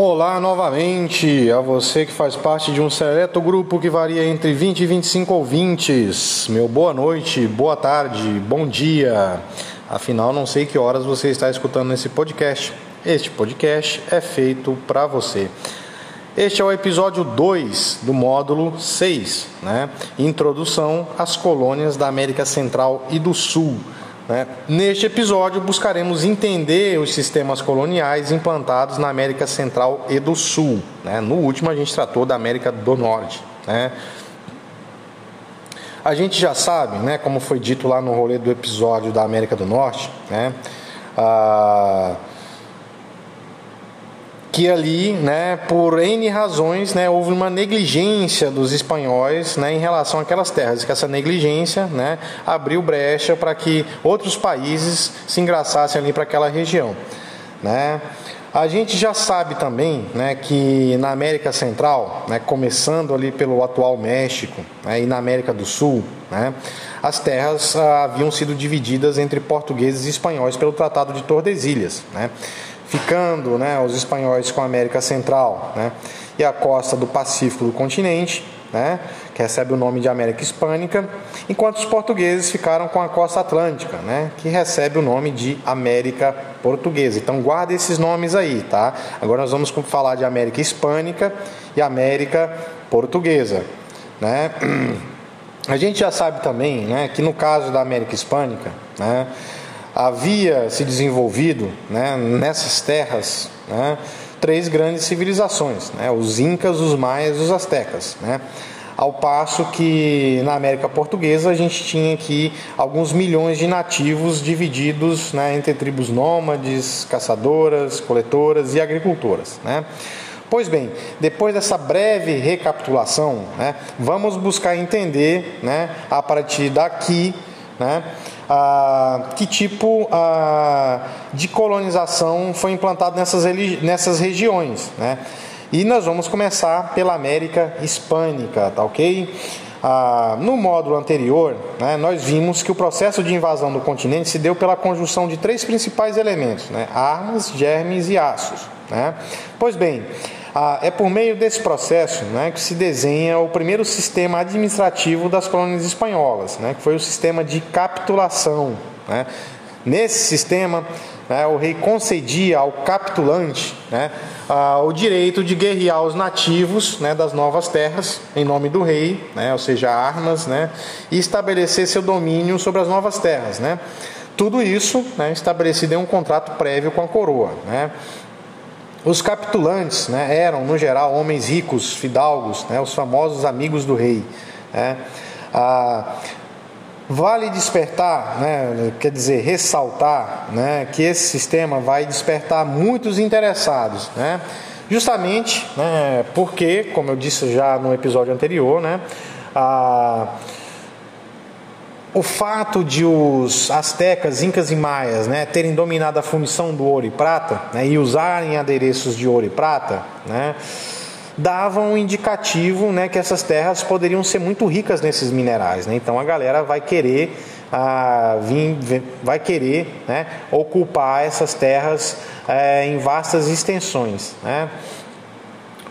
Olá novamente a você que faz parte de um seleto grupo que varia entre 20 e 25 ouvintes. Meu boa noite, boa tarde, bom dia. Afinal, não sei que horas você está escutando esse podcast. Este podcast é feito para você. Este é o episódio 2 do módulo 6, né? Introdução às colônias da América Central e do Sul. Né? Neste episódio, buscaremos entender os sistemas coloniais implantados na América Central e do Sul. Né? No último, a gente tratou da América do Norte. Né? A gente já sabe, né, como foi dito lá no rolê do episódio da América do Norte, né, ah, que ali, né, por N razões, né, houve uma negligência dos espanhóis né, em relação àquelas terras, que essa negligência né, abriu brecha para que outros países se engraçassem ali para aquela região. Né. A gente já sabe também né, que na América Central, né, começando ali pelo atual México né, e na América do Sul, né, as terras ah, haviam sido divididas entre portugueses e espanhóis pelo Tratado de Tordesilhas. Né ficando né, os espanhóis com a América Central né, e a costa do Pacífico do continente, né, que recebe o nome de América Hispânica, enquanto os portugueses ficaram com a costa atlântica, né, que recebe o nome de América Portuguesa. Então guarda esses nomes aí, tá? Agora nós vamos falar de América Hispânica e América Portuguesa, né? A gente já sabe também, né, que no caso da América Hispânica, né, havia se desenvolvido né, nessas terras né, três grandes civilizações: né, os Incas, os Maias e os Aztecas. Né, ao passo que na América Portuguesa a gente tinha aqui alguns milhões de nativos divididos né, entre tribos nômades, caçadoras, coletoras e agricultoras. Né. Pois bem, depois dessa breve recapitulação, vamos buscar entender a partir daqui né, ah, que tipo ah, de colonização foi implantado nessas, nessas regiões. Né? E nós vamos começar pela América Hispânica, tá ok? Ah, no módulo anterior, né, nós vimos que o processo de invasão do continente se deu pela conjunção de três principais elementos: né, armas, germes e aços. Né? Pois bem, ah, é por meio desse processo né, que se desenha o primeiro sistema administrativo das colônias espanholas, né, que foi o sistema de capitulação. Né. Nesse sistema, né, o rei concedia ao capitulante né, ah, o direito de guerrear os nativos né, das novas terras em nome do rei, né, ou seja, armas, né, e estabelecer seu domínio sobre as novas terras. Né. Tudo isso né, estabelecido em um contrato prévio com a coroa. Né. Os capitulantes né, eram, no geral, homens ricos, fidalgos, né, os famosos amigos do rei. Né. Ah, vale despertar, né, quer dizer, ressaltar né, que esse sistema vai despertar muitos interessados. Né, justamente né, porque, como eu disse já no episódio anterior, né, a o fato de os astecas, incas e maias né, terem dominado a fundição do ouro e prata né, e usarem adereços de ouro e prata, né, dava um indicativo né, que essas terras poderiam ser muito ricas nesses minerais. Né, então a galera vai querer, ah, vir, vai querer né, ocupar essas terras eh, em vastas extensões. Né.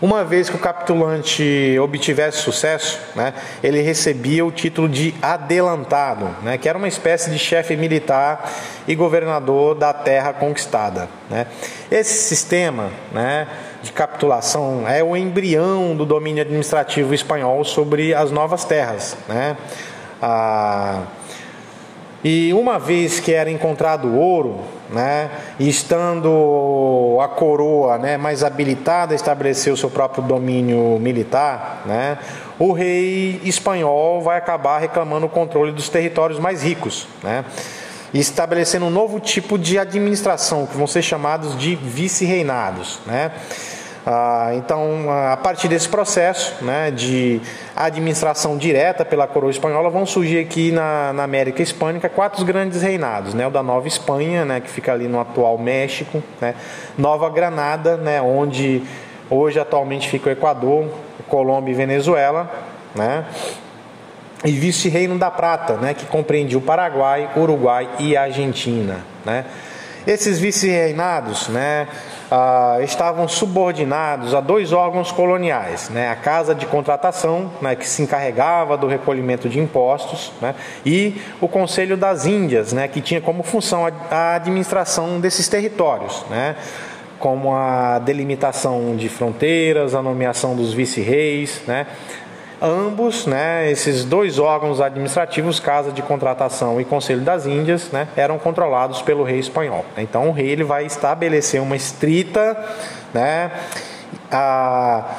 Uma vez que o capitulante obtivesse sucesso, né, ele recebia o título de adelantado, né, que era uma espécie de chefe militar e governador da terra conquistada. Né. Esse sistema né, de capitulação é o embrião do domínio administrativo espanhol sobre as novas terras. Né. Ah, e uma vez que era encontrado ouro, né, estando a coroa né, mais habilitada a estabelecer o seu próprio domínio militar, né, o rei espanhol vai acabar reclamando o controle dos territórios mais ricos, né, estabelecendo um novo tipo de administração, que vão ser chamados de vice-reinados. Né. Ah, então, a partir desse processo né, de administração direta pela coroa espanhola, vão surgir aqui na, na, América Hispânica quatro grandes reinados: né, o da Nova Espanha, né, que fica ali no atual México, né, Nova Granada, né, onde hoje atualmente fica o Equador, Colômbia e Venezuela, né, e Vice-Reino da Prata, né, que compreende o Paraguai, Uruguai e Argentina. Né. Esses vice-reinados, né, ah, estavam subordinados a dois órgãos coloniais, né? a Casa de Contratação, né, que se encarregava do recolhimento de impostos, né? e o Conselho das Índias, né, que tinha como função a, administração desses territórios. Né? como a delimitação de fronteiras, a nomeação dos vice-reis, né? Ambos, né, esses dois órgãos administrativos, Casa de Contratação e Conselho das Índias, né, eram controlados pelo rei espanhol. Então o rei ele vai estabelecer uma estrita, né, a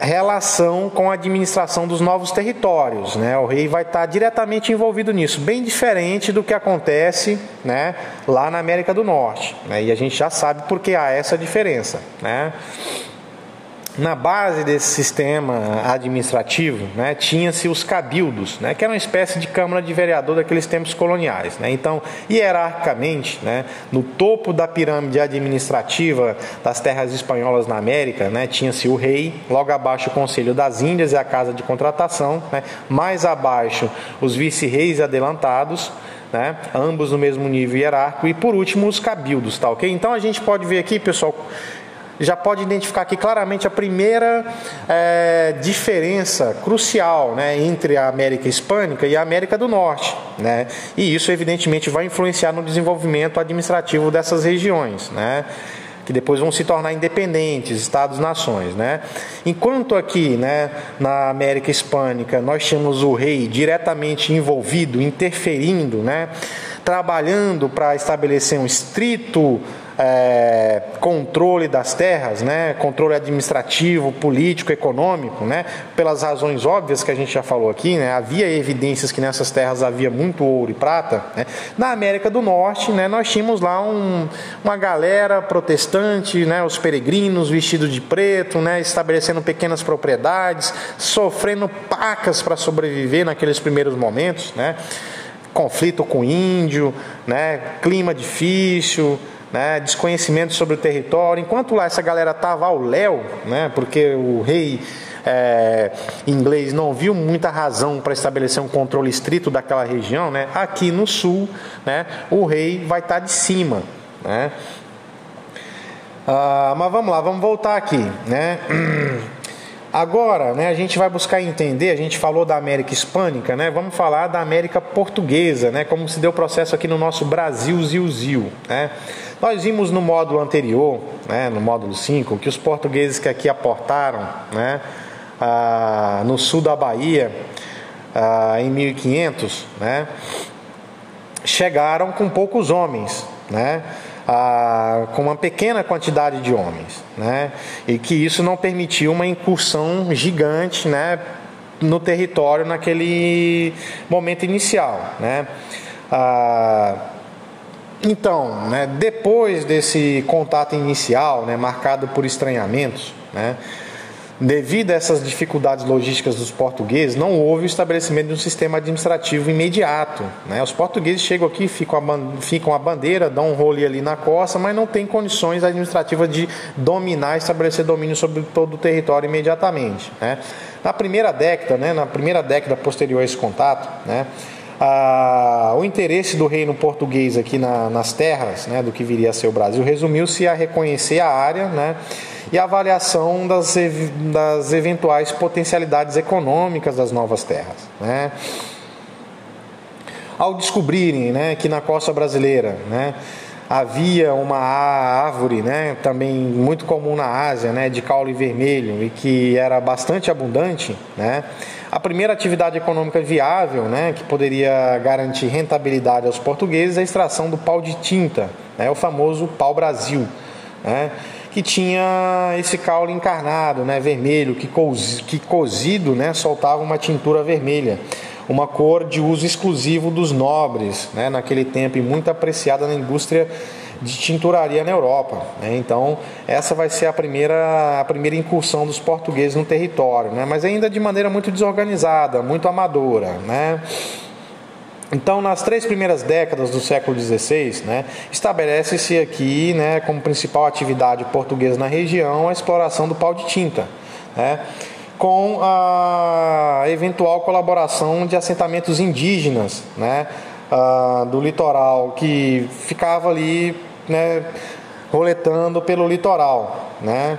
relação com a administração dos novos territórios. Né? O rei vai estar diretamente envolvido nisso, bem diferente do que acontece né, lá na América do Norte. Né? E a gente já sabe por que há essa diferença. Né? Na base desse sistema administrativo, né, tinha-se os cabildos, né, que era uma espécie de câmara de vereador daqueles tempos coloniais. Né. Então, hierarquicamente, né, no topo da pirâmide administrativa das terras espanholas na América, né, tinha-se o rei, logo abaixo o Conselho das Índias e a Casa de Contratação, né, mais abaixo os vice-reis adelantados, né? ambos no mesmo nível hierárquico, e por último os cabildos, tá ok? Então a gente pode ver aqui, pessoal, já pode identificar aqui claramente a primeira é, diferença crucial né, entre a América Hispânica e a América do Norte. Né? E isso, evidentemente, vai influenciar no desenvolvimento administrativo dessas regiões. Né? que depois vão se tornar independentes, estados-nações, né? Enquanto aqui, né, na América Hispânica, nós tínhamos o rei diretamente envolvido, interferindo, né, trabalhando para estabelecer um estrito é, controle das terras, né, controle administrativo, político, econômico, né, pelas razões óbvias que a gente já falou aqui, né, havia evidências que nessas terras havia muito ouro e prata. Né. Na América do Norte, né, nós tínhamos lá um, uma galera protestante, né, os peregrinos vestidos de preto, né, estabelecendo pequenas propriedades, sofrendo pacas para sobreviver naqueles primeiros momentos, né, conflito com índio, né, clima difícil, né, desconhecimento sobre o território. Enquanto lá essa galera estava ao léu, né, porque o rei é, inglês não viu muita razão para estabelecer um controle estrito daquela região, né, aqui no sul, né, o rei vai estar tá de cima. Né. Ah, mas vamos lá, vamos voltar aqui. Né. Agora, né, a gente vai buscar entender, a gente falou da América Hispânica, né, vamos falar da América Portuguesa, né, como se deu o processo aqui no nosso Brasil, Zil-Zil. Né. Nós vimos no módulo anterior, né, no módulo 5, que os portugueses que aqui aportaram né, ah, no sul da Bahia, ah, em 1500, né, chegaram com poucos homens, né, com uma pequena quantidade de homens, né, e que isso não permitiu uma incursão gigante né, no território naquele momento inicial. Né. Ah, então, né, depois desse contato inicial, né, marcado por estranhamentos, né, devido a essas dificuldades logísticas dos portugueses, não houve o estabelecimento de um sistema administrativo imediato. Né. Os portugueses chegam aqui, ficam a, ficam a bandeira, dão um role ali na costa, mas não têm condições administrativas de dominar, estabelecer domínio sobre todo o território imediatamente. Né. Na primeira década, né, na primeira década posterior a esse contato, né, o interesse do reino português aqui na, nas terras, né, do que viria a ser o Brasil, resumiu-se a reconhecer a área né, e a avaliação das, das eventuais potencialidades econômicas das novas terras. Né. Ao descobrirem né, que na costa brasileira né, havia uma árvore, né, também muito comum na Ásia, né, de caule vermelho e que era bastante abundante, né, a primeira atividade econômica viável, né, que poderia garantir rentabilidade aos portugueses, é a extração do pau de tinta, né, o famoso pau-brasil, né, que tinha esse caule encarnado, né, vermelho, que, que cozido né, soltava uma tintura vermelha, uma cor de uso exclusivo dos nobres, né, naquele tempo e muito apreciada na indústria de tinturaria na Europa. Né? Então, essa vai ser a primeira, a primeira incursão dos portugueses no território, né? mas ainda de maneira muito desorganizada, muito amadora. Né? Então, nas três primeiras décadas do século XVI, né, estabelece-se aqui, né, como principal atividade portuguesa na região, a exploração do pau de tinta, né, com a eventual colaboração de assentamentos indígenas né, do litoral que ficava ali né, roletando pelo litoral, né?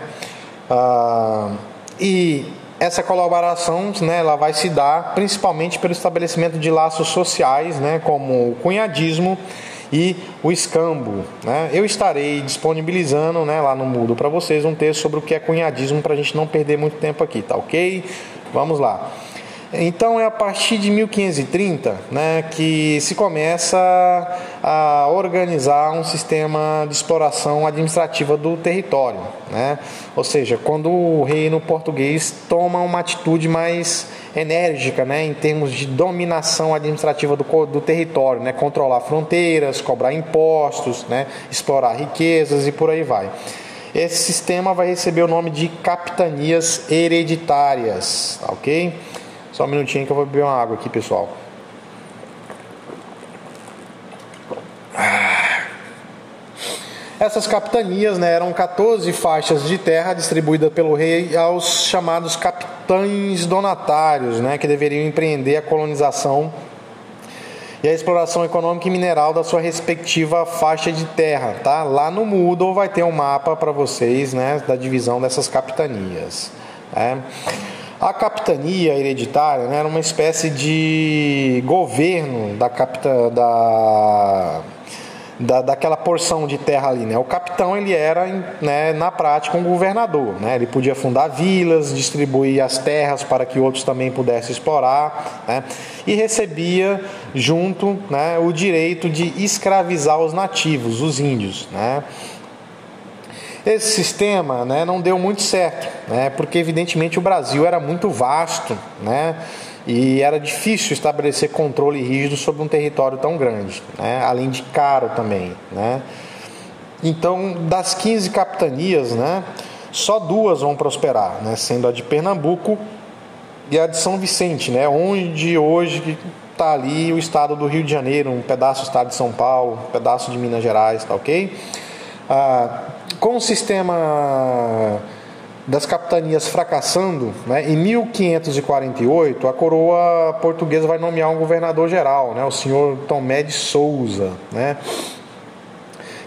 Ah, e essa colaboração, né, ela vai se dar principalmente pelo estabelecimento de laços sociais, né, como o cunhadismo e o escambo. Né? Eu estarei disponibilizando né, lá no Mudo para vocês um texto sobre o que é cunhadismo para a gente não perder muito tempo aqui, tá ok? Vamos lá. Então é a partir de 1530 né, que se começa a organizar um sistema de exploração administrativa do território. Né? Ou seja, quando o reino português toma uma atitude mais enérgica né, em termos de dominação administrativa do, do território, né, controlar fronteiras, cobrar impostos, né, explorar riquezas e por aí vai. Esse sistema vai receber o nome de capitanias hereditárias, tá ok? Só um minutinho que eu vou beber uma água aqui, pessoal. Essas capitanias né, eram 14 faixas de terra distribuídas pelo rei aos chamados capitães donatários, né, que deveriam empreender a colonização e a exploração econômica e mineral da sua respectiva faixa de terra. Tá? Lá no Moodle vai ter um mapa para vocês né, da divisão dessas capitanias. Né? A capitania hereditária né, era uma espécie de governo da, capita, da, da, daquela porção de terra ali. Né? O capitão ele era, né, na prática, um governador. Né? Ele podia fundar vilas, distribuir as terras para que outros também pudessem explorar né? e recebia junto né, o direito de escravizar os nativos, os índios. Né? Esse sistema né, não deu muito certo, né, porque evidentemente o Brasil era muito vasto né, e era difícil estabelecer controle rígido sobre um território tão grande, né, além de caro também. Né. Então, das 15 capitanias, né, só duas vão prosperar, né, sendo a de Pernambuco e a de São Vicente, né, onde hoje está ali o estado do Rio de Janeiro, um pedaço do estado de São Paulo, um pedaço de Minas Gerais, tá ok? Ah, com o sistema das capitanias fracassando, né, em 1548 a coroa portuguesa vai nomear um governador geral, né, o senhor Tomé de Souza, né,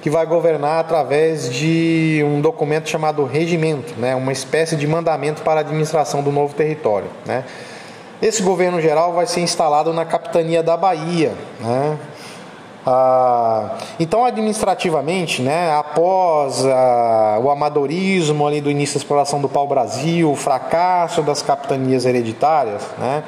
que vai governar através de um documento chamado regimento, né, uma espécie de mandamento para a administração do novo território. Né. Esse governo geral vai ser instalado na capitania da Bahia, né, ah, então, administrativamente, né, após ah, o amadorismo ali do início da exploração do pau-brasil, o fracasso das capitanias hereditárias, né,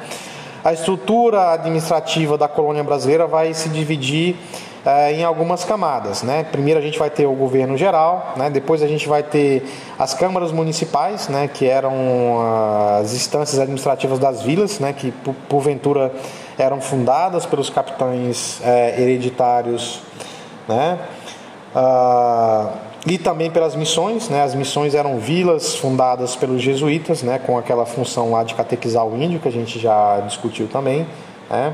a estrutura administrativa da colônia brasileira vai se dividir eh, em algumas camadas. Né? Primeiro a gente vai ter o governo geral, né? depois a gente vai ter as câmaras municipais, né? que eram ah, as instâncias administrativas das vilas, né? que porventura eram fundadas pelos capitães é, hereditários, né? Ah, e também pelas missões, né? As missões eram vilas fundadas pelos jesuítas, né? Com aquela função lá de catequizar o índio que a gente já discutiu também, né?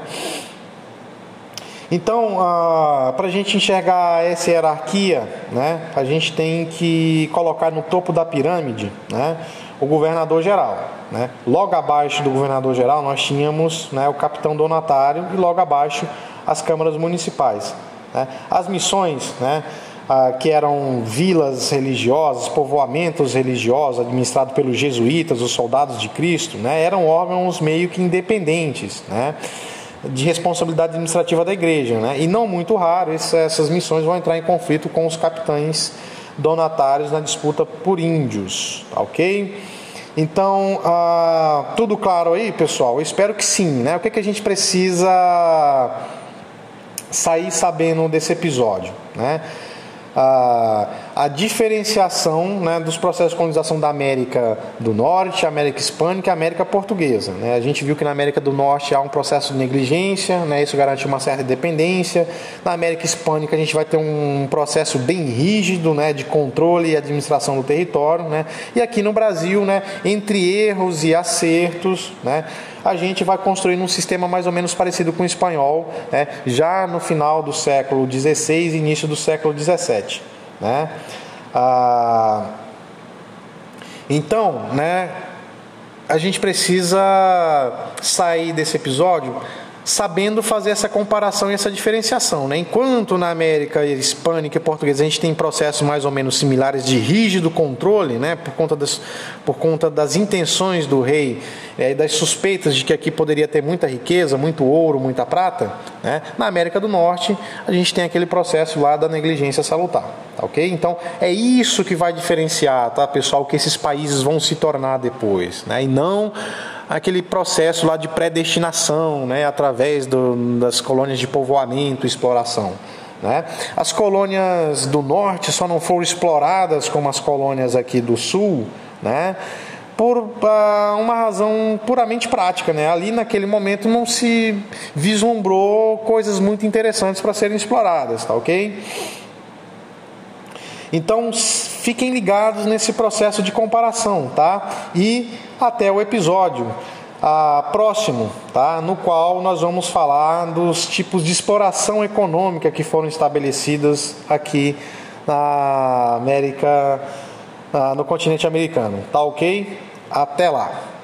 Então, ah, para a gente enxergar essa hierarquia, né, a gente tem que colocar no topo da pirâmide né, o governador geral. Né? Logo abaixo do governador geral, nós tínhamos né, o capitão donatário e logo abaixo as câmaras municipais. Né? As missões, né, ah, que eram vilas religiosas, povoamentos religiosos administrados pelos jesuítas, os soldados de Cristo, né, eram órgãos meio que independentes. Né? de responsabilidade administrativa da igreja, né? E não muito raro essas missões vão entrar em conflito com os capitães donatários na disputa por índios, tá ok? Então, ah, tudo claro aí, pessoal? Eu espero que sim, né? O que, é que a gente precisa sair sabendo desse episódio, né? a, a diferenciação né, dos processos de colonização da América do Norte, América Hispânica e América Portuguesa. Né? A gente viu que na América do Norte há um processo de negligência, né? isso garante uma certa dependência. Na América Hispânica a gente vai ter um processo bem rígido né, de controle e administração do território. Né? E aqui no Brasil, né, entre erros e acertos, né, a gente vai construindo um sistema mais ou menos parecido com o espanhol, né, já no final do século XVI e início do século XVII. Né? Ah, então, né, a gente precisa sair desse episódio sabendo fazer essa comparação e essa diferenciação. Né? Enquanto na América hispânica e portuguesa a gente tem processos mais ou menos similares de rígido controle, né? por, conta das, por conta das intenções do rei é, das suspeitas de que aqui poderia ter muita riqueza, muito ouro, muita prata, né? na América do Norte a gente tem aquele processo lá da negligência salutar. Tá ok? Então é isso que vai diferenciar, tá, pessoal, que esses países vão se tornar depois, né? e não aquele processo lá de predestinação, né, através do, das colônias de povoamento, exploração. Né? As colônias do norte só não foram exploradas como as colônias aqui do sul, né? por uh, uma razão puramente prática. Né? Ali, naquele momento, não se vislumbrou coisas muito interessantes para serem exploradas, tá ok? Então, fiquem ligados nesse processo de comparação, tá? E até o episódio ah, próximo, tá? No qual nós vamos falar dos tipos de exploração econômica que foram estabelecidas aqui na América, ah, no continente americano. Tá ok? Até lá!